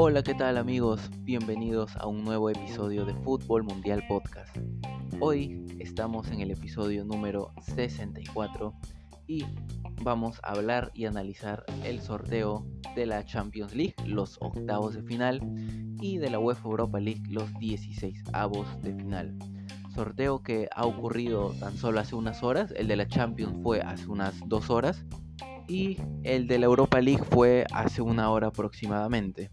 Hola, ¿qué tal amigos? Bienvenidos a un nuevo episodio de Fútbol Mundial Podcast. Hoy estamos en el episodio número 64 y vamos a hablar y analizar el sorteo de la Champions League, los octavos de final, y de la UEFA Europa League, los 16 avos de final. Sorteo que ha ocurrido tan solo hace unas horas, el de la Champions fue hace unas dos horas y el de la Europa League fue hace una hora aproximadamente.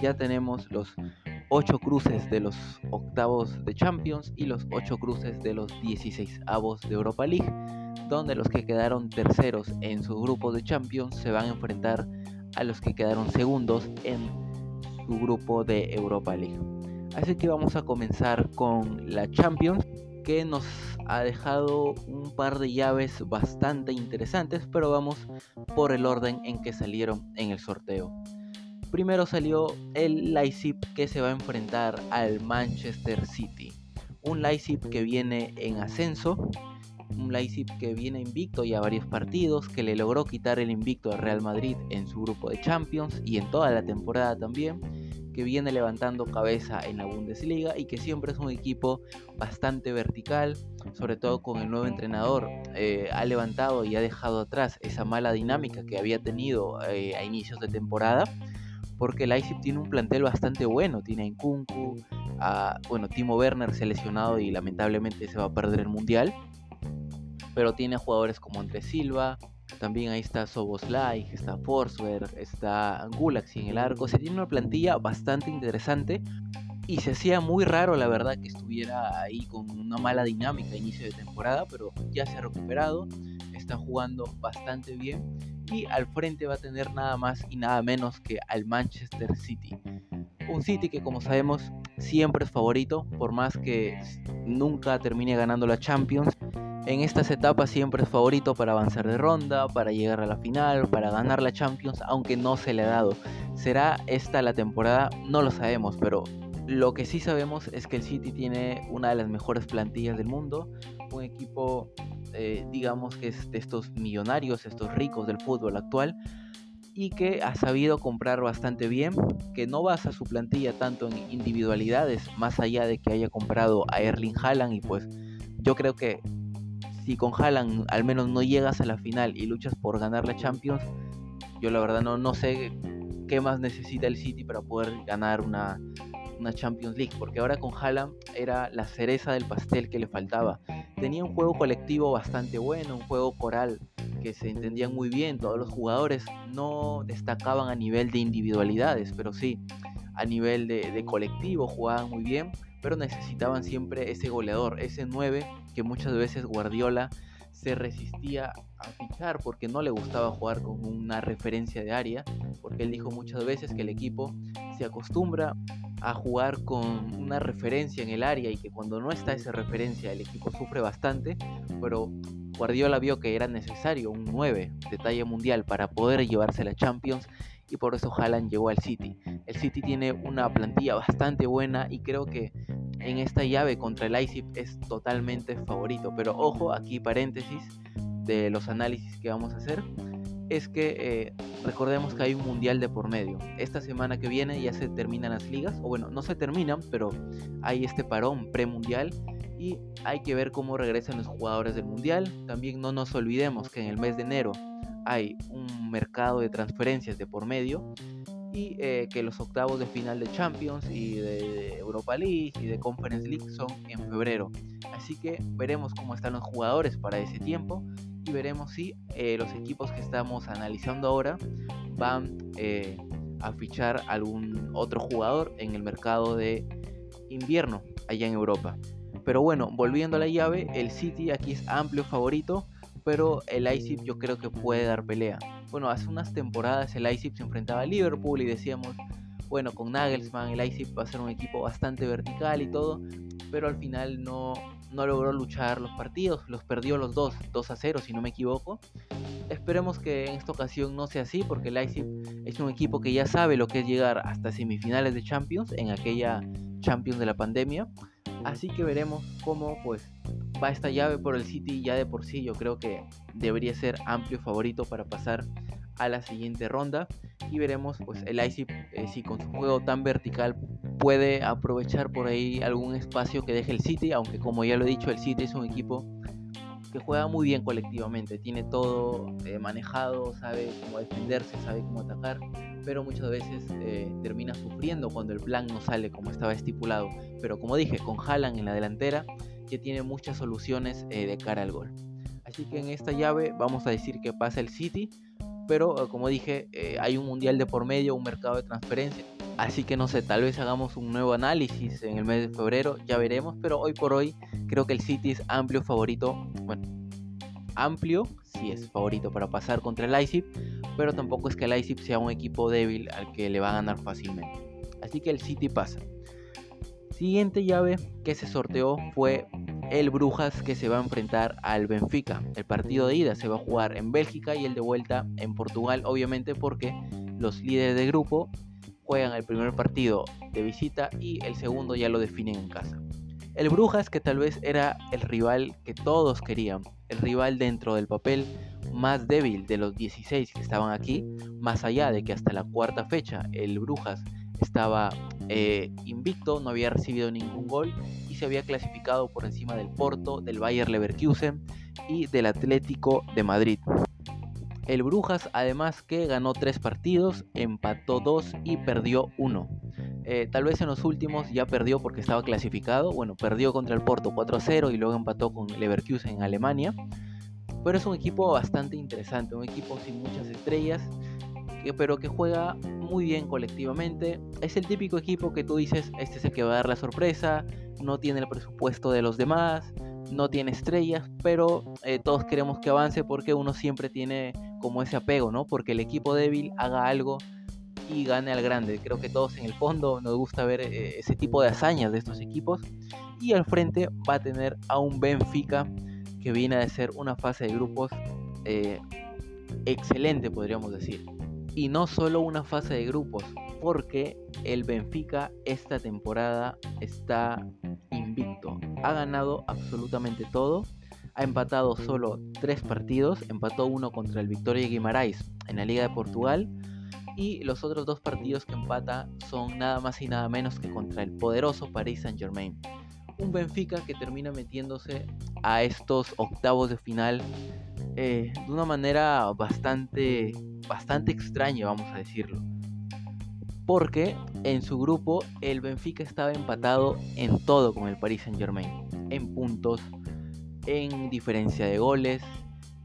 Ya tenemos los 8 cruces de los octavos de Champions y los 8 cruces de los 16 avos de Europa League, donde los que quedaron terceros en su grupo de Champions se van a enfrentar a los que quedaron segundos en su grupo de Europa League. Así que vamos a comenzar con la Champions que nos ha dejado un par de llaves bastante interesantes, pero vamos por el orden en que salieron en el sorteo. Primero salió el Leipzig que se va a enfrentar al Manchester City. Un Leipzig que viene en ascenso, un Leipzig que viene invicto ya varios partidos, que le logró quitar el invicto al Real Madrid en su grupo de Champions y en toda la temporada también que viene levantando cabeza en la Bundesliga y que siempre es un equipo bastante vertical, sobre todo con el nuevo entrenador. Eh, ha levantado y ha dejado atrás esa mala dinámica que había tenido eh, a inicios de temporada, porque Leipzig tiene un plantel bastante bueno. Tiene a Nkunku, a, bueno, Timo Werner se ha lesionado y lamentablemente se va a perder el Mundial, pero tiene a jugadores como Andrés Silva, también ahí está Soboslai, está Forsberg, está Gulaxi en el arco. Se tiene una plantilla bastante interesante. Y se hacía muy raro, la verdad, que estuviera ahí con una mala dinámica a inicio de temporada, pero ya se ha recuperado, está jugando bastante bien y al frente va a tener nada más y nada menos que al Manchester City. Un City que como sabemos siempre es favorito, por más que nunca termine ganando la Champions, en estas etapas siempre es favorito para avanzar de ronda, para llegar a la final, para ganar la Champions, aunque no se le ha dado. ¿Será esta la temporada? No lo sabemos, pero lo que sí sabemos es que el City tiene una de las mejores plantillas del mundo, un equipo, eh, digamos que es de estos millonarios, estos ricos del fútbol actual, y que ha sabido comprar bastante bien, que no basa su plantilla tanto en individualidades, más allá de que haya comprado a Erling Haaland y pues yo creo que si con Haaland al menos no llegas a la final y luchas por ganar la Champions, yo la verdad no, no sé qué más necesita el City para poder ganar una, una Champions League, porque ahora con Haaland era la cereza del pastel que le faltaba. Tenía un juego colectivo bastante bueno, un juego coral que se entendían muy bien, todos los jugadores no destacaban a nivel de individualidades, pero sí a nivel de, de colectivo jugaban muy bien, pero necesitaban siempre ese goleador, ese 9 que muchas veces Guardiola se resistía a fichar porque no le gustaba jugar con una referencia de área, porque él dijo muchas veces que el equipo se acostumbra a jugar con una referencia en el área y que cuando no está esa referencia el equipo sufre bastante, pero Guardiola vio que era necesario un 9 de talla mundial para poder llevarse la Champions y por eso Haaland llegó al City. El City tiene una plantilla bastante buena y creo que en esta llave contra el Leipzig es totalmente favorito. Pero ojo, aquí paréntesis de los análisis que vamos a hacer. Es que eh, recordemos que hay un mundial de por medio. Esta semana que viene ya se terminan las ligas, o bueno, no se terminan, pero hay este parón premundial y hay que ver cómo regresan los jugadores del mundial. También no nos olvidemos que en el mes de enero hay un mercado de transferencias de por medio y eh, que los octavos de final de Champions y de Europa League y de Conference League son en febrero. Así que veremos cómo están los jugadores para ese tiempo y veremos si eh, los equipos que estamos analizando ahora van eh, a fichar algún otro jugador en el mercado de invierno allá en Europa. Pero bueno, volviendo a la llave, el City aquí es amplio favorito, pero el Leipzig yo creo que puede dar pelea bueno, hace unas temporadas el Leipzig se enfrentaba a Liverpool y decíamos, bueno, con Nagelsmann el Leipzig va a ser un equipo bastante vertical y todo, pero al final no, no logró luchar los partidos, los perdió los dos, 2 a 0 si no me equivoco. Esperemos que en esta ocasión no sea así, porque el Leipzig es un equipo que ya sabe lo que es llegar hasta semifinales de Champions, en aquella Champions de la pandemia. Así que veremos cómo pues va esta llave por el City. Ya de por sí yo creo que debería ser amplio favorito para pasar a la siguiente ronda. Y veremos pues el Leipzig eh, si con su juego tan vertical puede aprovechar por ahí algún espacio que deje el City, aunque como ya lo he dicho el City es un equipo que juega muy bien colectivamente, tiene todo eh, manejado, sabe cómo defenderse, sabe cómo atacar, pero muchas veces eh, termina sufriendo cuando el plan no sale como estaba estipulado. Pero como dije, con Haaland en la delantera, que tiene muchas soluciones eh, de cara al gol. Así que en esta llave vamos a decir que pasa el City, pero como dije, hay un mundial de por medio, un mercado de transferencia. Así que no sé, tal vez hagamos un nuevo análisis en el mes de febrero, ya veremos, pero hoy por hoy creo que el City es amplio favorito, bueno, amplio, si es favorito para pasar contra el Leipzig, pero tampoco es que el Leipzig sea un equipo débil al que le va a ganar fácilmente. Así que el City pasa. Siguiente llave que se sorteó fue el Brujas que se va a enfrentar al Benfica. El partido de ida se va a jugar en Bélgica y el de vuelta en Portugal, obviamente porque los líderes de grupo juegan el primer partido de visita y el segundo ya lo definen en casa. El Brujas que tal vez era el rival que todos querían, el rival dentro del papel más débil de los 16 que estaban aquí, más allá de que hasta la cuarta fecha el Brujas estaba eh, invicto, no había recibido ningún gol y se había clasificado por encima del Porto, del Bayer Leverkusen y del Atlético de Madrid. El Brujas además que ganó tres partidos, empató dos y perdió uno. Eh, tal vez en los últimos ya perdió porque estaba clasificado. Bueno, perdió contra el Porto 4-0 y luego empató con Leverkusen en Alemania. Pero es un equipo bastante interesante, un equipo sin muchas estrellas, pero que juega muy bien colectivamente. Es el típico equipo que tú dices, este es el que va a dar la sorpresa, no tiene el presupuesto de los demás, no tiene estrellas, pero eh, todos queremos que avance porque uno siempre tiene como ese apego, ¿no? Porque el equipo débil haga algo y gane al grande. Creo que todos en el fondo nos gusta ver eh, ese tipo de hazañas de estos equipos. Y al frente va a tener a un Benfica que viene a ser una fase de grupos eh, excelente, podríamos decir. Y no solo una fase de grupos, porque el Benfica esta temporada está invicto. Ha ganado absolutamente todo. Ha empatado solo tres partidos. Empató uno contra el Victoria Guimarães en la Liga de Portugal. Y los otros dos partidos que empata son nada más y nada menos que contra el poderoso Paris Saint Germain. Un Benfica que termina metiéndose a estos octavos de final eh, de una manera bastante, bastante extraña, vamos a decirlo porque en su grupo el Benfica estaba empatado en todo con el Paris Saint Germain, en puntos, en diferencia de goles,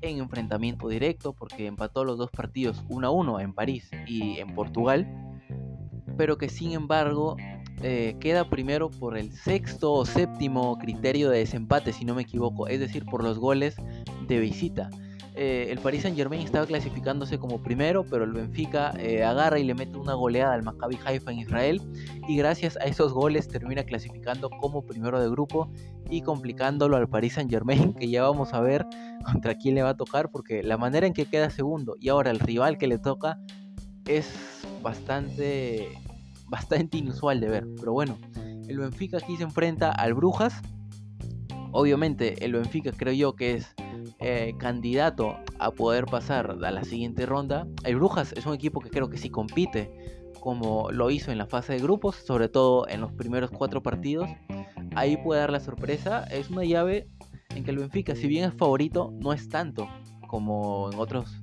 en enfrentamiento directo, porque empató los dos partidos 1 a 1 en París y en Portugal, pero que sin embargo eh, queda primero por el sexto o séptimo criterio de desempate, si no me equivoco, es decir, por los goles de visita. Eh, el Paris Saint Germain estaba clasificándose como primero, pero el Benfica eh, agarra y le mete una goleada al Maccabi Haifa en Israel y gracias a esos goles termina clasificando como primero de grupo y complicándolo al Paris Saint Germain, que ya vamos a ver contra quién le va a tocar, porque la manera en que queda segundo y ahora el rival que le toca es bastante, bastante inusual de ver. Pero bueno, el Benfica aquí se enfrenta al Brujas. Obviamente el Benfica creo yo que es eh, candidato a poder pasar a la siguiente ronda. El Brujas es un equipo que creo que sí compite como lo hizo en la fase de grupos, sobre todo en los primeros cuatro partidos. Ahí puede dar la sorpresa. Es una llave en que el Benfica, si bien es favorito, no es tanto como en otros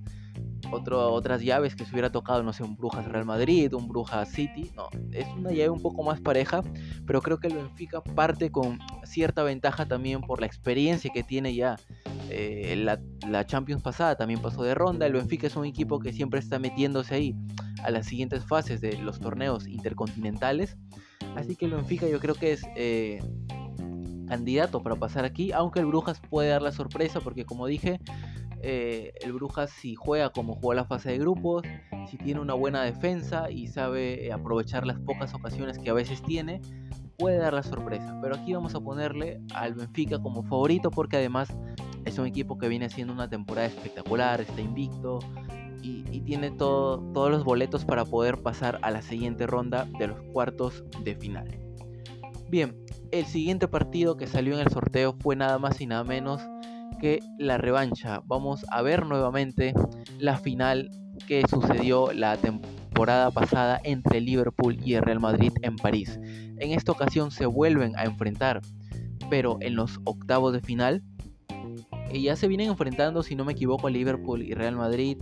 otras llaves que se hubiera tocado, no sé, un Brujas Real Madrid, un Brujas City. No, es una llave un poco más pareja, pero creo que el Benfica parte con cierta ventaja también por la experiencia que tiene ya. Eh, la, la, Champions pasada también pasó de ronda. El Benfica es un equipo que siempre está metiéndose ahí a las siguientes fases de los torneos intercontinentales. Así que el Benfica yo creo que es eh, candidato para pasar aquí, aunque el Brujas puede dar la sorpresa porque como dije, eh, el Brujas si juega como juega la fase de grupos, si tiene una buena defensa y sabe eh, aprovechar las pocas ocasiones que a veces tiene, puede dar la sorpresa. Pero aquí vamos a ponerle al Benfica como favorito porque además es un equipo que viene haciendo una temporada espectacular, está invicto y, tiene todos los boletos para poder pasar a la siguiente ronda de los cuartos de final. Bien, el siguiente partido que salió en el sorteo fue nada más y nada menos que la revancha. Vamos a ver nuevamente la final que sucedió la temporada pasada entre Liverpool y el Real Madrid en París. En esta ocasión se vuelven a enfrentar, pero en los octavos de final. Y ya se vienen enfrentando, si no me equivoco, Liverpool y Real Madrid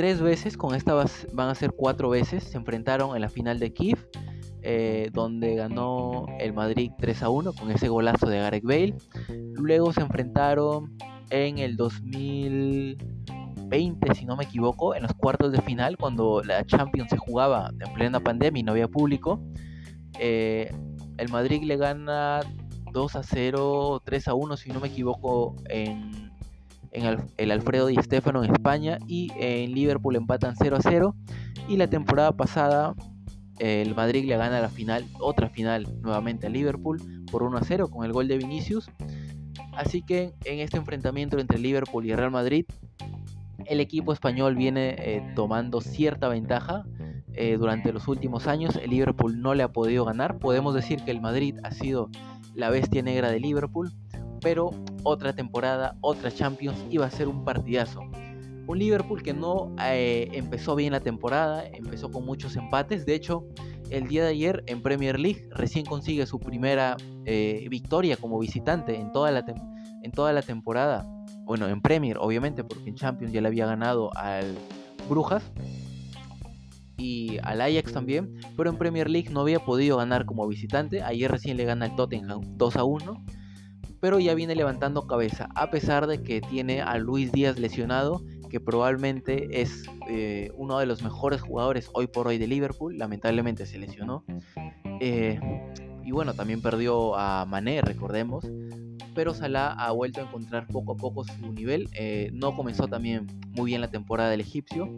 tres veces. Con esta van a ser cuatro veces. Se enfrentaron en la final de Kiev eh, donde ganó el Madrid 3 a 1 con ese golazo de Gareth Bale. Luego se enfrentaron en el 2020, si no me equivoco, en los cuartos de final, cuando la Champions se jugaba en plena pandemia y no había público. Eh, el Madrid le gana 2 a 0, 3 a 1, si no me equivoco, en, en el, Alfredo Di Stefano en España y en Liverpool empatan 0 a 0. Y la temporada pasada el Madrid le gana la final, otra final nuevamente a Liverpool por 1 a 0 con el gol de Vinicius. Así que en este enfrentamiento entre Liverpool y Real Madrid, el equipo español viene eh, tomando cierta ventaja eh, durante los últimos años. El Liverpool no le ha podido ganar. Podemos decir que el Madrid ha sido la bestia negra de Liverpool, pero otra temporada, otra Champions, iba a ser un partidazo. Un Liverpool que no eh, empezó bien la temporada, empezó con muchos empates. De hecho, el día de ayer en Premier League recién consigue su primera eh, victoria como visitante en toda, la en toda la temporada. Bueno, en Premier, obviamente, porque en Champions ya le había ganado al Brujas y al Ajax también, pero en Premier League no había podido ganar como visitante. Ayer recién le gana el Tottenham 2 a 1, pero ya viene levantando cabeza, a pesar de que tiene a Luis Díaz lesionado que probablemente es eh, uno de los mejores jugadores hoy por hoy de Liverpool. Lamentablemente se lesionó. Eh, y bueno, también perdió a Mané, recordemos. Pero Salah ha vuelto a encontrar poco a poco su nivel. Eh, no comenzó también muy bien la temporada del egipcio,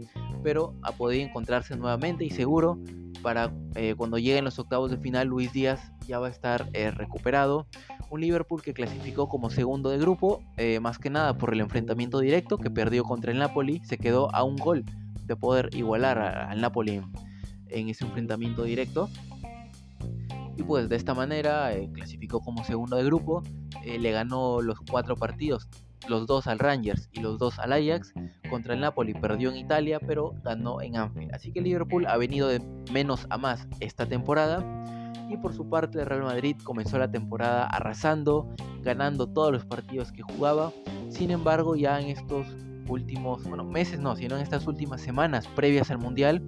pero ha podido encontrarse nuevamente y seguro para cuando lleguen los octavos de final Luis Díaz ya va a estar recuperado un Liverpool que clasificó como segundo de grupo, eh, más que nada por el enfrentamiento directo que perdió contra el Napoli, se quedó a un gol de poder igualar al Napoli en, ese enfrentamiento directo. Y pues de esta manera eh, clasificó como segundo de grupo, eh, le ganó los cuatro partidos, los dos al Rangers y los dos al Ajax. Contra el Napoli perdió en Italia, pero ganó en Anfield. Así que Liverpool ha venido de menos a más esta temporada y por su parte el Real Madrid comenzó la temporada arrasando, ganando todos los partidos que jugaba. Sin embargo, ya en estos últimos, bueno, meses no, sino en estas últimas semanas previas al Mundial,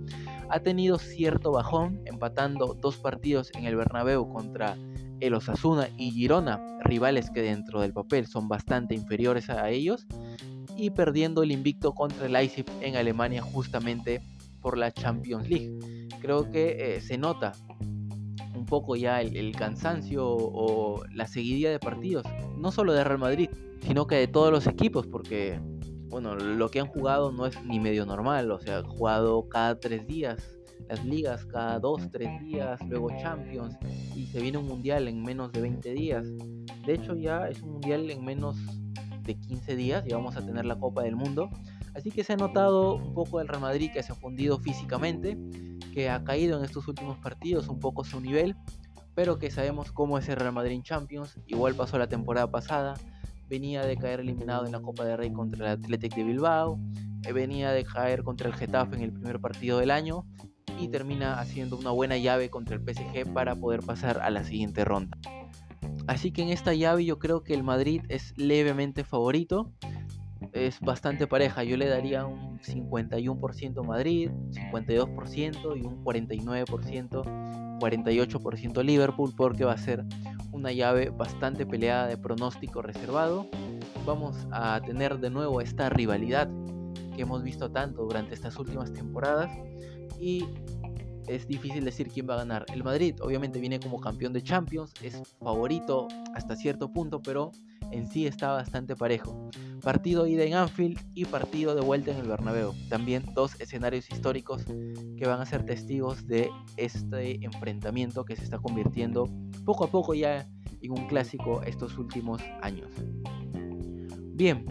ha tenido cierto bajón, empatando dos partidos en el Bernabéu contra el Osasuna y Girona, rivales que dentro del papel son bastante inferiores a ellos, y perdiendo el invicto contra el Leipzig en Alemania justamente por la Champions League. Creo que eh, se nota un poco ya el, cansancio o la seguidilla de partidos, no solo de Real Madrid, sino que de todos los equipos, porque bueno, lo que han jugado no es ni medio normal, o sea, han jugado cada tres días las ligas, cada dos, tres días, luego Champions, y se viene un mundial en menos de 20 días. De hecho, ya es un mundial en menos de 15 días, y vamos a tener la Copa del Mundo. Así que se ha notado un poco el Real Madrid que se ha fundido físicamente que ha caído en estos últimos partidos un poco su nivel, pero que sabemos cómo es el Real Madrid Champions, igual pasó la temporada pasada, venía de caer eliminado en la Copa de Rey contra el Athletic de Bilbao, eh, venía de caer contra el Getafe en el primer partido del año y termina haciendo una buena llave contra el PSG para poder pasar a la siguiente ronda. Así que en esta llave yo creo que el Madrid es levemente favorito es bastante pareja. Yo le daría un 51% Madrid, 52% y un 49%, 48% Liverpool porque va a ser una llave bastante peleada de pronóstico reservado. Vamos a tener de nuevo esta rivalidad que hemos visto tanto durante estas últimas temporadas y es difícil decir quién va a ganar. El Madrid obviamente viene como campeón de Champions, es favorito hasta cierto punto, pero en sí está bastante parejo. Partido ida en Anfield y partido de vuelta en el Bernabéu. También dos escenarios históricos que van a ser testigos de este enfrentamiento que se está convirtiendo poco a poco ya en un clásico estos últimos años. Bien,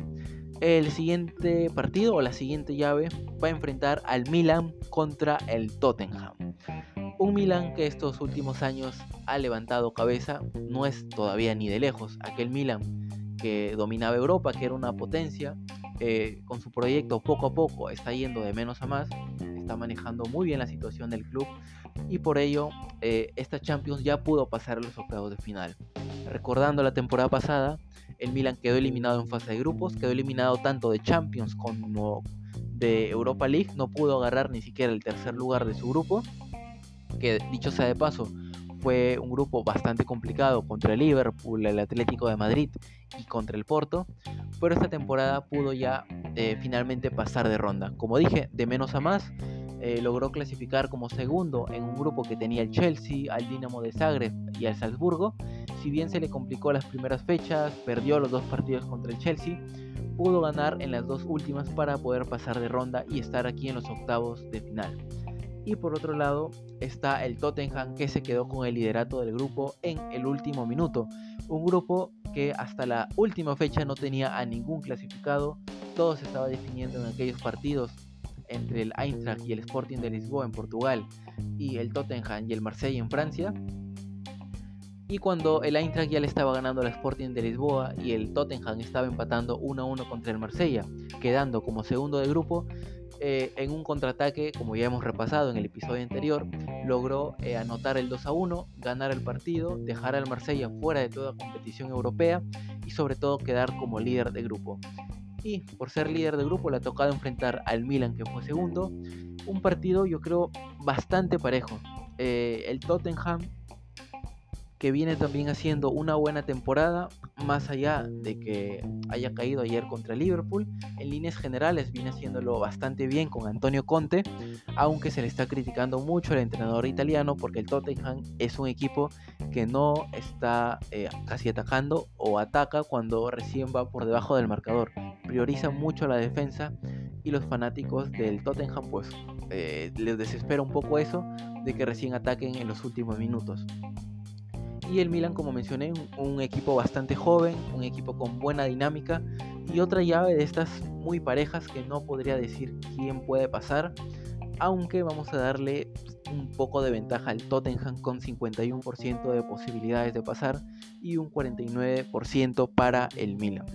el siguiente partido o la siguiente llave va a enfrentar al Milan contra el Tottenham. Un Milan que estos últimos años ha levantado cabeza, no es todavía ni de lejos aquel Milan que dominaba Europa, que era una potencia, eh, con su proyecto poco a poco está yendo de menos a más, está manejando muy bien la situación del club y por ello eh, esta Champions ya pudo pasar a los octavos de final. Recordando la temporada pasada, el Milan quedó eliminado en fase de grupos, quedó eliminado tanto de Champions como de Europa League, no pudo agarrar ni siquiera el tercer lugar de su grupo, que dicho sea de paso, fue un grupo bastante complicado contra el Liverpool, el Atlético de Madrid y contra el Porto, pero esta temporada pudo ya eh, finalmente pasar de ronda. Como dije, de menos a más, eh, logró clasificar como segundo en un grupo que tenía el Chelsea, al Dinamo de Zagreb y al Salzburgo. Si bien se le complicó las primeras fechas, perdió los dos partidos contra el Chelsea, pudo ganar en las dos últimas para poder pasar de ronda y estar aquí en los octavos de final. Y por otro lado está el Tottenham que se quedó con el liderato del grupo en el último minuto. Un grupo que hasta la última fecha no tenía a ningún clasificado. Todo se estaba definiendo en aquellos partidos entre el Eintracht y el Sporting de Lisboa en Portugal y el Tottenham y el Marseille en Francia. Y cuando el Eintracht ya le estaba ganando al Sporting de Lisboa y el Tottenham estaba empatando 1 a 1 contra el Marsella, quedando como segundo de grupo, eh, en un contraataque, como ya hemos repasado en el episodio anterior, logró eh, anotar el 2 a 1, ganar el partido, dejar al Marsella fuera de toda competición europea y sobre todo quedar como líder de grupo. Y por ser líder de grupo le ha tocado enfrentar al Milan que fue segundo, un partido yo creo bastante parejo. Eh, el Tottenham que viene también haciendo una buena temporada, más allá de que haya caído ayer contra Liverpool, en líneas generales viene haciéndolo bastante bien con Antonio Conte, aunque se le está criticando mucho al entrenador italiano porque el Tottenham es un equipo que no está eh, casi atacando o ataca cuando recién va por debajo del marcador, prioriza mucho la defensa y los fanáticos del Tottenham pues eh, les desespera un poco eso de que recién ataquen en los últimos minutos. Y el Milan, como mencioné, un, equipo bastante joven, un equipo con buena dinámica y otra llave de estas muy parejas que no podría decir quién puede pasar, aunque vamos a darle un poco de ventaja al Tottenham con 51% de posibilidades de pasar y un 49% para el Milan.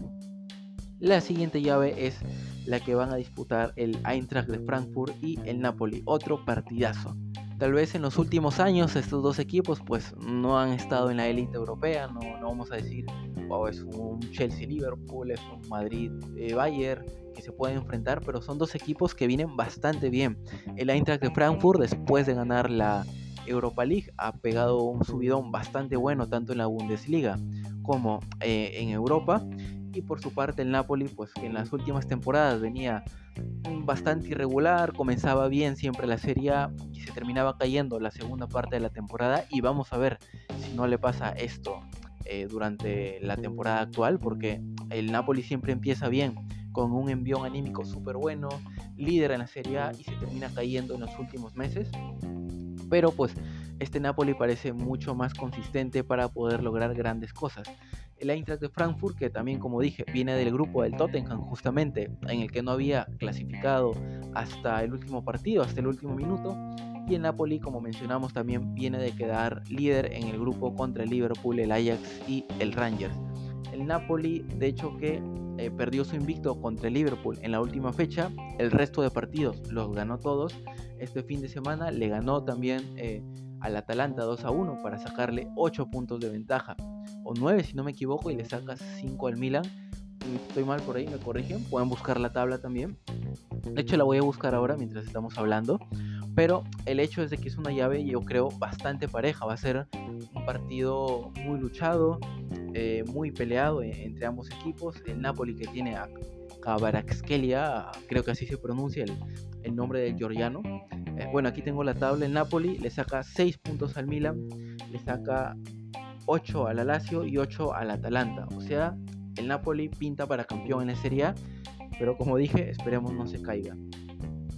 La siguiente llave es la que van a disputar el Eintracht de Frankfurt y el Napoli, otro partidazo. Tal vez en los últimos años estos dos equipos pues no han estado en la élite europea, no, vamos a decir, wow, es un Chelsea-Liverpool, es un Madrid-Bayern que se pueden enfrentar, pero son dos equipos que vienen bastante bien. El Eintracht de Frankfurt después de ganar la Europa League ha pegado un subidón bastante bueno tanto en la Bundesliga como eh, en Europa y por su parte el Napoli pues que en las últimas temporadas venía bastante irregular, comenzaba bien siempre la Serie A y se terminaba cayendo la segunda parte de la temporada y vamos a ver si no le pasa esto eh, durante la temporada actual porque el Napoli siempre empieza bien con un envión anímico súper bueno, líder en la Serie A y se termina cayendo en los últimos meses. Pero pues este Napoli parece mucho más consistente para poder lograr grandes cosas el Eintracht de Frankfurt, que también, como dije, viene del grupo del Tottenham, justamente, en el que no había clasificado hasta el último partido, hasta el último minuto. Y el Napoli, como mencionamos, también viene de quedar líder en el grupo contra el Liverpool, el Ajax y el Rangers. El Napoli, de hecho, que eh, perdió su invicto contra el Liverpool en la última fecha, el resto de partidos los ganó todos. Este fin de semana le ganó también eh, al Atalanta 2 a 1 para sacarle 8 puntos de ventaja o 9 si no me equivoco y le sacas 5 al Milan. Estoy mal por ahí, me corrigen. Pueden buscar la tabla también. De hecho la voy a buscar ahora mientras estamos hablando. Pero el hecho es de que es una llave, yo creo, bastante pareja. Va a ser un partido muy luchado, eh, muy peleado entre ambos equipos. El Napoli que tiene a Kavarakskelia, creo que así se pronuncia el, el nombre del georgiano. Eh, bueno, aquí tengo la tabla. El Napoli le saca 6 puntos al Milan, le saca 8 al Lazio y 8 al Atalanta. O sea, el Napoli pinta para campeón en la Serie A, pero como dije, esperemos no se caiga.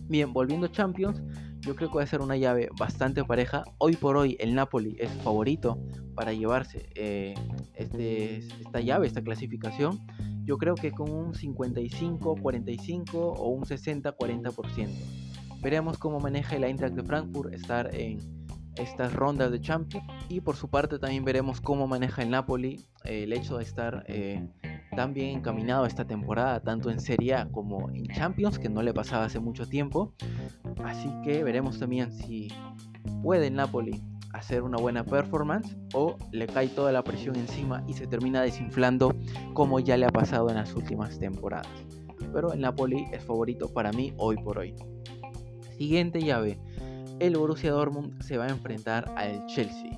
Bien, volviendo a Champions, yo creo que va a ser una llave bastante pareja. Hoy por hoy el Napoli es favorito para llevarse eh, este, esta llave, esta clasificación. Yo creo que con un 55-45 o un 60-40%. Veremos cómo maneja el Eintracht de Frankfurt estar en estas rondas de Champions. Y por su parte también veremos cómo maneja el Napoli eh, el hecho de estar eh, tan bien encaminado esta temporada, tanto en Serie A como en Champions, que no le pasaba hace mucho tiempo. Así que veremos también si puede el Napoli hacer una buena performance o le cae toda la presión encima y se termina desinflando como ya le ha pasado en las últimas temporadas. Pero el Napoli es favorito para mí hoy por hoy. Siguiente llave. El Borussia Dortmund se va a enfrentar al Chelsea.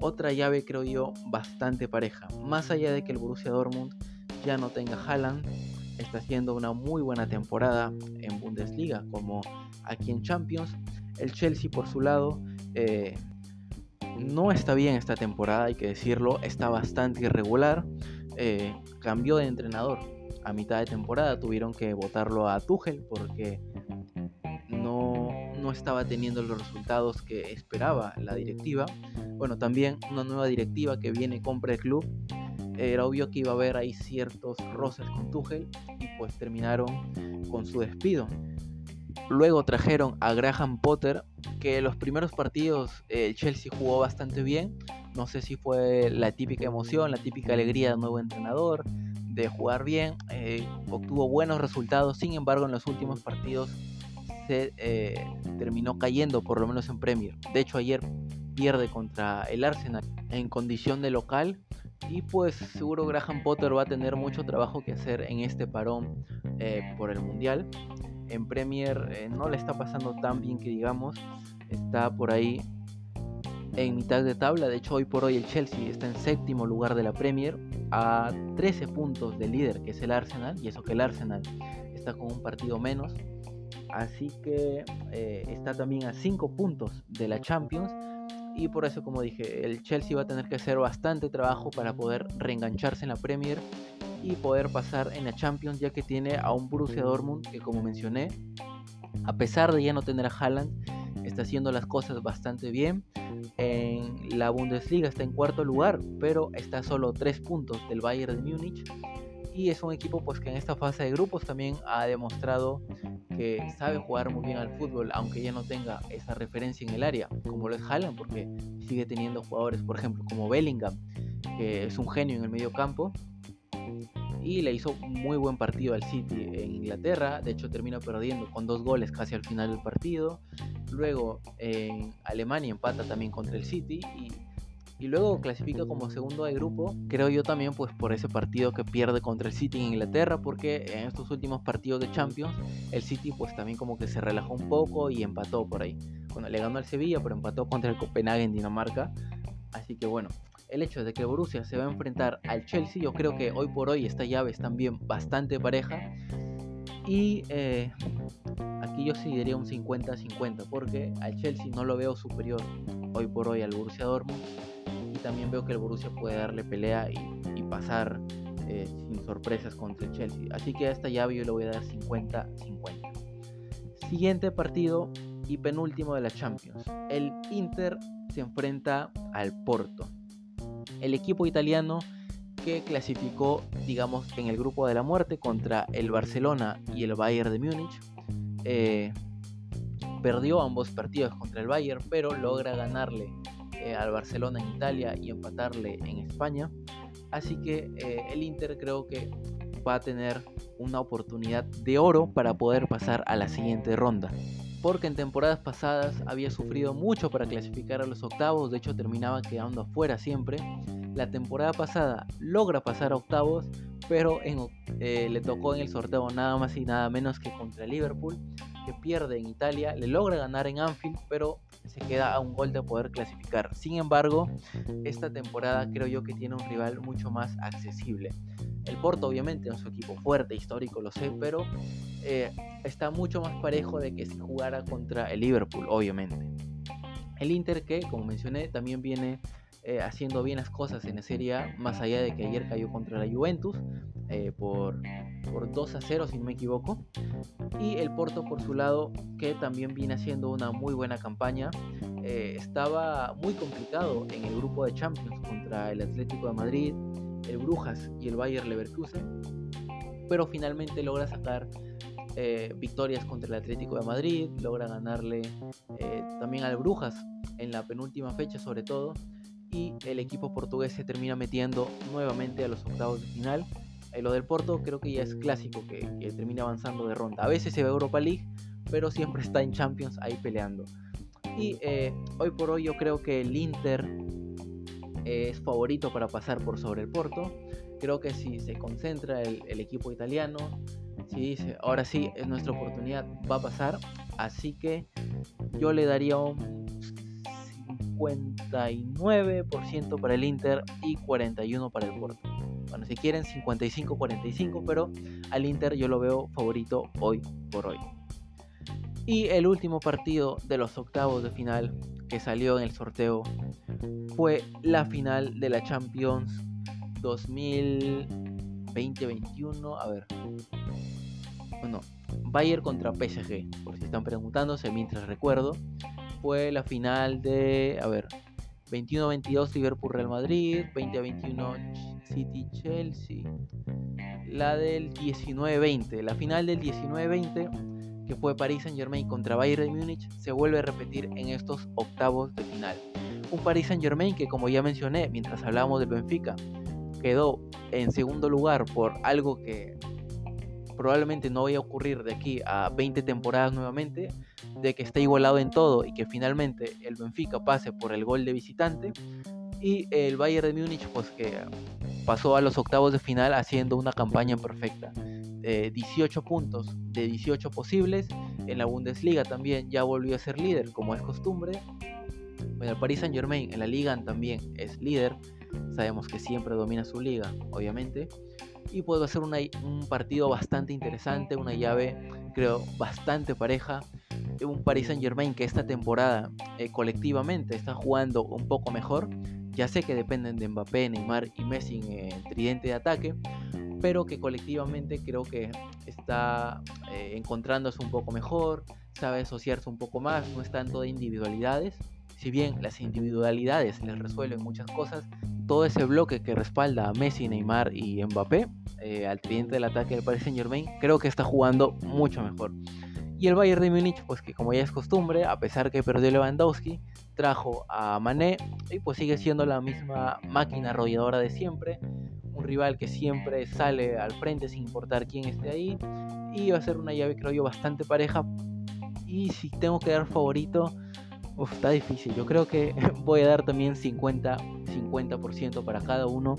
Otra llave creo yo bastante pareja. Más allá de que el Borussia Dortmund ya no tenga Haaland, está haciendo una muy buena temporada en Bundesliga como aquí en Champions. El Chelsea por su lado eh, no está bien esta temporada, hay que decirlo, está bastante irregular. Eh, cambió de entrenador a mitad de temporada, tuvieron que votarlo a Tuchel porque no, no estaba teniendo los resultados que esperaba la directiva. Bueno, también una nueva directiva que viene compra el club. Era obvio que iba a haber ahí ciertos roces con Tuchel y pues terminaron con su despido. Luego trajeron a Graham Potter, que los primeros partidos eh, el Chelsea jugó bastante bien. No sé si fue la típica emoción, la típica alegría del nuevo entrenador, de jugar bien. Eh, obtuvo buenos resultados, sin embargo en los últimos partidos se eh, terminó cayendo, por lo menos en Premier. De hecho ayer pierde contra el Arsenal en condición de local. Y pues seguro Graham Potter va a tener mucho trabajo que hacer en este parón por el Mundial en Premier eh, no le está pasando tan bien que digamos. Está por ahí en mitad de tabla. De hecho, hoy por hoy el Chelsea está en séptimo lugar de la Premier a 13 puntos del líder, que es el Arsenal. Y eso que el Arsenal está con un partido menos. Así que eh, está también a 5 puntos de la Champions. Y por eso, como dije, el Chelsea va a tener que hacer bastante trabajo para poder reengancharse en la Premier y poder pasar en la Champions ya que tiene a un Borussia Dortmund que como mencioné, a pesar de ya no tener a Haaland, está haciendo las cosas bastante bien. En la Bundesliga está en cuarto lugar, pero está solo 3 puntos del Bayern de Múnich. Y es un equipo pues que en esta fase de grupos también ha demostrado que sabe jugar muy bien al fútbol, aunque ya no tenga esa referencia en el área, como lo es Haaland, porque sigue teniendo jugadores, por ejemplo, como Bellingham, que es un genio en el medio campo, y le hizo muy buen partido al City en Inglaterra. De hecho, termina perdiendo con dos goles casi al final del partido. Luego en Alemania empata también contra el City y, y luego clasifica como segundo de grupo. Creo yo también pues por ese partido que pierde contra el City en Inglaterra porque en estos últimos partidos de Champions el City pues también como que se relajó un poco y empató por ahí. Bueno, le ganó al Sevilla pero empató contra el Copenhague en Dinamarca. Así que bueno, el hecho de que Borussia se va a enfrentar al Chelsea, yo creo que hoy por hoy esta llave es también bastante pareja. Y eh, aquí yo sí diría un 50-50, porque al Chelsea no lo veo superior hoy por hoy al Borussia Dortmund. Y también veo que el Borussia puede darle pelea y, pasar eh, sin sorpresas contra el Chelsea. Así que a esta llave yo le voy a dar 50-50. Siguiente partido y penúltimo de la Champions. El Inter se enfrenta al Porto el equipo italiano que clasificó, digamos, en el grupo de la muerte contra el Barcelona y el Bayern de Múnich. Eh, perdió ambos partidos contra el Bayern, pero logra ganarle eh, al Barcelona en Italia y empatarle en España. Así que eh, el Inter creo que va a tener una oportunidad de oro para poder pasar a la siguiente ronda. Porque en temporadas pasadas había sufrido mucho para clasificar a los octavos, de hecho terminaba quedando afuera siempre. La temporada pasada logra pasar a octavos, pero eh, le tocó en el sorteo nada más y nada menos que contra Liverpool, que pierde en Italia, le logra ganar en Anfield, pero se queda a un gol de poder clasificar. Sin embargo, esta temporada creo yo que tiene un rival mucho más accesible. El Porto obviamente es un equipo fuerte, histórico, lo sé, pero eh, está mucho más parejo de que si jugara contra el Liverpool, obviamente. El Inter que, como mencioné, también viene eh, haciendo bien las cosas en la Serie A, más allá de que ayer cayó contra la Juventus eh, por, por 2 a 0, si no me equivoco. Y el Porto, por su lado, que también viene haciendo una muy buena campaña, estaba muy complicado en el grupo de Champions contra el Atlético de Madrid, el Brujas y el Bayer Leverkusen, pero finalmente logra sacar eh, victorias contra el Atlético de Madrid, logra ganarle eh, también al Brujas en la penúltima fecha sobre todo, y el equipo portugués se termina metiendo nuevamente a los octavos de final Eh, lo del Porto creo que ya es clásico, que, que termina avanzando de ronda. A veces se a Europa League, pero siempre está en Champions ahí peleando. Y eh, hoy por hoy yo creo que el Inter es favorito para pasar por sobre el Porto. Creo que si se concentra el, equipo italiano, si dice, ahora sí, es nuestra oportunidad, va a pasar. Así que yo le daría un 59% para el Inter y 41% para el Porto. Bueno, si quieren 55-45, pero al Inter yo lo veo favorito hoy por hoy. Y el último partido de los octavos de final que salió en el sorteo fue la final de la Champions 2020-21. A ver. Bueno, Bayern contra PSG, por si están preguntándose mientras recuerdo. Fue la final de, a ver, 21-22 Liverpool Real Madrid, 20-21 City Chelsea. La del 19-20, la final del 19-20 que fue Paris Saint Germain contra Bayern Múnich, se vuelve a repetir en estos octavos de final. Un Paris Saint Germain que, como ya mencioné mientras hablábamos del Benfica, quedó en segundo lugar por algo que probablemente no vaya a ocurrir de aquí a 20 temporadas nuevamente, de que esté igualado en todo y que finalmente el Benfica pase por el gol de visitante y el Bayern de Múnich pues que pasó a los octavos de final haciendo una campaña perfecta. 18 puntos de 18 posibles. En la Bundesliga también ya volvió a ser líder, como es costumbre. Bueno, el Paris Saint Germain en la liga también es líder. Sabemos que siempre domina su liga, obviamente. Y puede ser un partido bastante interesante, una llave, creo, bastante pareja. Un Paris Saint Germain que esta temporada eh, colectivamente está jugando un poco mejor. Ya sé que dependen de Mbappé, Neymar y Messi en tridente de ataque, pero que colectivamente creo que está eh, encontrándose un poco mejor, sabe asociarse un poco más, no es tanto de individualidades. Si bien las individualidades les resuelven muchas cosas, todo ese bloque que respalda a Messi, Neymar y Mbappé, eh, al cliente del ataque del Paris Saint Germain, creo que está jugando mucho mejor. Y el Bayern de Múnich, pues que como ya es costumbre, a pesar que perdió Lewandowski, trajo a Mané y pues sigue siendo la misma máquina arrolladora de siempre, un rival que siempre sale al frente sin importar quién esté ahí. Y va a ser una llave, creo yo, bastante pareja. Y si tengo que dar favorito, está difícil. Yo creo que voy a dar también 50-50% para cada uno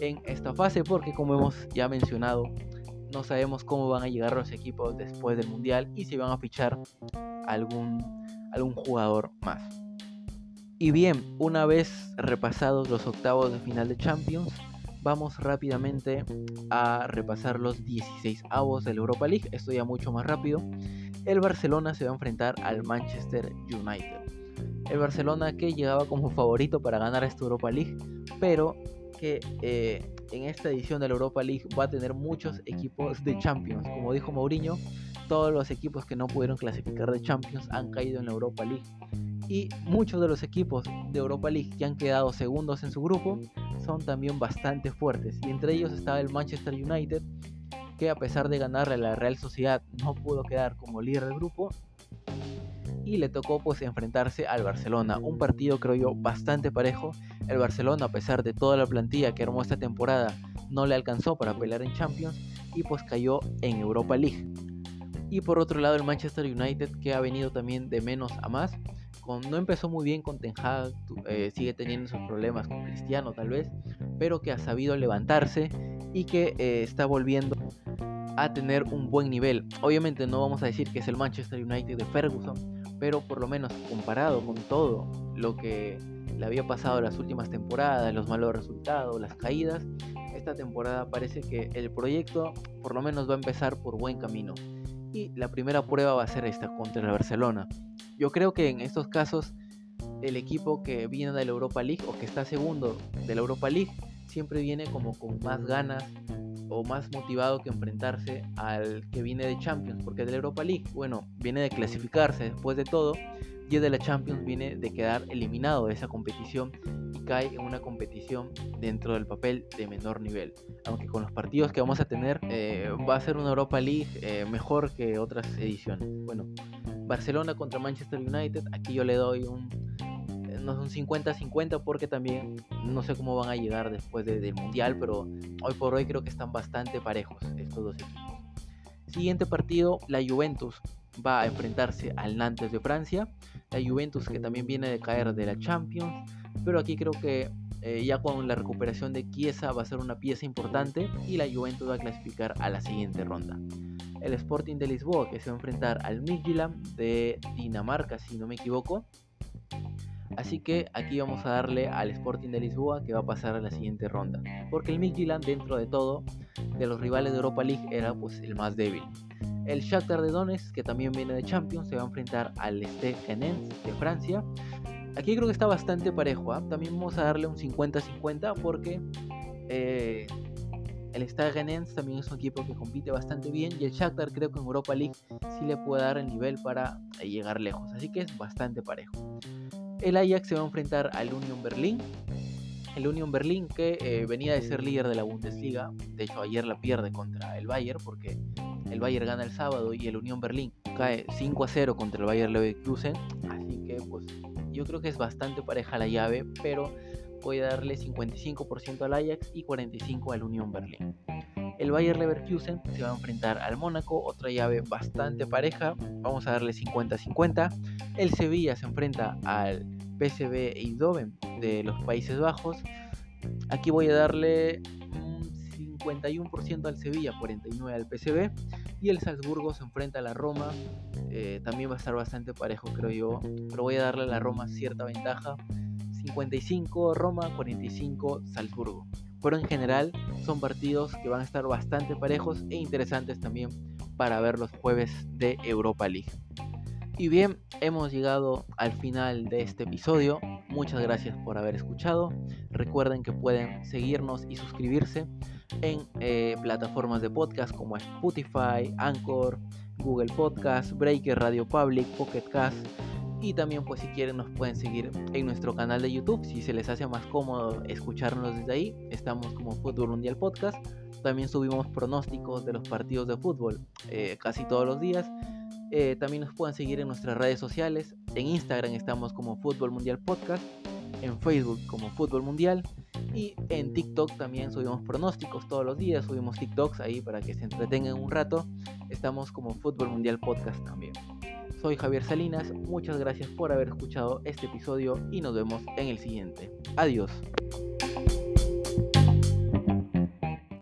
en esta fase, porque como hemos ya mencionado, no sabemos cómo van a llegar los equipos después del mundial y si van a fichar algún, algún jugador más. Y bien, una vez repasados los octavos de final de Champions, vamos rápidamente a repasar los 16 avos de la Europa League. Esto ya mucho más rápido. El Barcelona se va a enfrentar al Manchester United. El Barcelona que llegaba como favorito para ganar esta Europa League, pero que eh, en esta edición de la Europa League va a tener muchos equipos de Champions. Como dijo Mourinho, todos los equipos que no pudieron clasificar de Champions han caído en la Europa League. Y muchos de los equipos de Europa League que han quedado segundos en su grupo son también bastante fuertes. Y entre ellos estaba el Manchester United, que a pesar de ganarle a la Real Sociedad no pudo quedar como líder del grupo. Y le tocó pues enfrentarse al Barcelona. Un partido creo yo bastante parejo. El Barcelona a pesar de toda la plantilla que armó esta temporada no le alcanzó para pelear en Champions y pues cayó en Europa League. Y por otro lado el Manchester United que ha venido también de menos a más no empezó muy bien con Ten Hag, eh, sigue teniendo esos problemas con Cristiano tal vez, pero que ha sabido levantarse y que eh, está volviendo a tener un buen nivel. Obviamente no vamos a decir que es el Manchester United de Ferguson, pero por lo menos comparado con todo lo que le había pasado las últimas temporadas, los malos resultados, las caídas, esta temporada parece que el proyecto por lo menos va a empezar por buen camino. Y la primera prueba va a ser esta contra el Barcelona. Yo creo que en estos casos el equipo que viene de la Europa League o que está segundo de la Europa League siempre viene como con más ganas o más motivado que enfrentarse al que viene de Champions, porque de la Europa League, bueno, viene de clasificarse después de todo, y de la Champions viene de quedar eliminado de esa competición y cae en una competición dentro del papel de menor nivel. Aunque con los partidos que vamos a tener eh, va a ser una Europa League eh, mejor que otras ediciones. Bueno, Barcelona contra Manchester United, aquí yo le doy un no es un 50-50 porque también no sé cómo van a llegar después del Mundial, pero hoy por hoy creo que están bastante parejos estos dos equipos. Siguiente partido, la Juventus va a enfrentarse al Nantes de Francia. La Juventus que también viene de caer de la Champions, pero aquí creo que eh, ya con la recuperación de Chiesa va a ser una pieza importante y la Juventus va a clasificar a la siguiente ronda. El Sporting de Lisboa que se va a enfrentar al Midtjylland de Dinamarca si no me equivoco. Así que aquí vamos a darle al Sporting de Lisboa que va a pasar a la siguiente ronda. Porque el Midtjylland dentro de todo, de los rivales de Europa League, era pues el más débil. El Shakhtar de Donetsk, que también viene de Champions, se va a enfrentar al Stade Rennais de Francia. Aquí creo que está bastante parejo. ¿ah? También vamos a darle un 50-50 porque eh, el Stade Rennais también es un equipo que compite bastante bien y el Shakhtar creo que en Europa League sí le puede dar el nivel para llegar lejos. Así que es bastante parejo. El Ajax se va a enfrentar al Union Berlin. El Union Berlin que eh, venía de ser líder de la Bundesliga. De hecho ayer la pierde contra el Bayern porque el Bayern gana el sábado y el Union Berlin cae 5 a 0 contra el Bayern Leverkusen. Así que pues yo creo que es bastante pareja la llave, pero voy a darle 55% al Ajax y 45% al Union Berlin. El Bayern Leverkusen se va a enfrentar al Mónaco, otra llave bastante pareja, vamos a darle 50-50. El Sevilla se enfrenta al PSV Eindhoven de los Países Bajos. Aquí voy a darle 51% al Sevilla, 49% al PSV. Y el Salzburgo se enfrenta a la Roma. Eh, también va a estar bastante parejo, creo yo. Pero voy a darle a la Roma cierta ventaja. 55 Roma, 45 Salzburgo. Pero en general son partidos que van a estar bastante parejos e interesantes también para ver los jueves de Europa League. Y bien, hemos llegado al final de este episodio. Muchas gracias por haber escuchado. Recuerden que pueden seguirnos y suscribirse en eh, plataformas de podcast como Spotify, Anchor, Google Podcast, Breaker, Radio Public, Pocket Cast. Y también pues si quieren nos pueden seguir en nuestro canal de YouTube. Si se les hace más cómodo escucharnos desde ahí, estamos como Fútbol Mundial Podcast. También subimos pronósticos de los partidos de fútbol eh, casi todos los días. Eh, también nos pueden seguir en nuestras redes sociales. En Instagram estamos como Fútbol Mundial Podcast. En Facebook como Fútbol Mundial. Y en TikTok también subimos pronósticos todos los días. Subimos TikToks ahí para que se entretengan un rato. Estamos como Fútbol Mundial Podcast también. Soy Javier Salinas. Muchas gracias por haber escuchado este episodio y nos vemos en el siguiente. Adiós.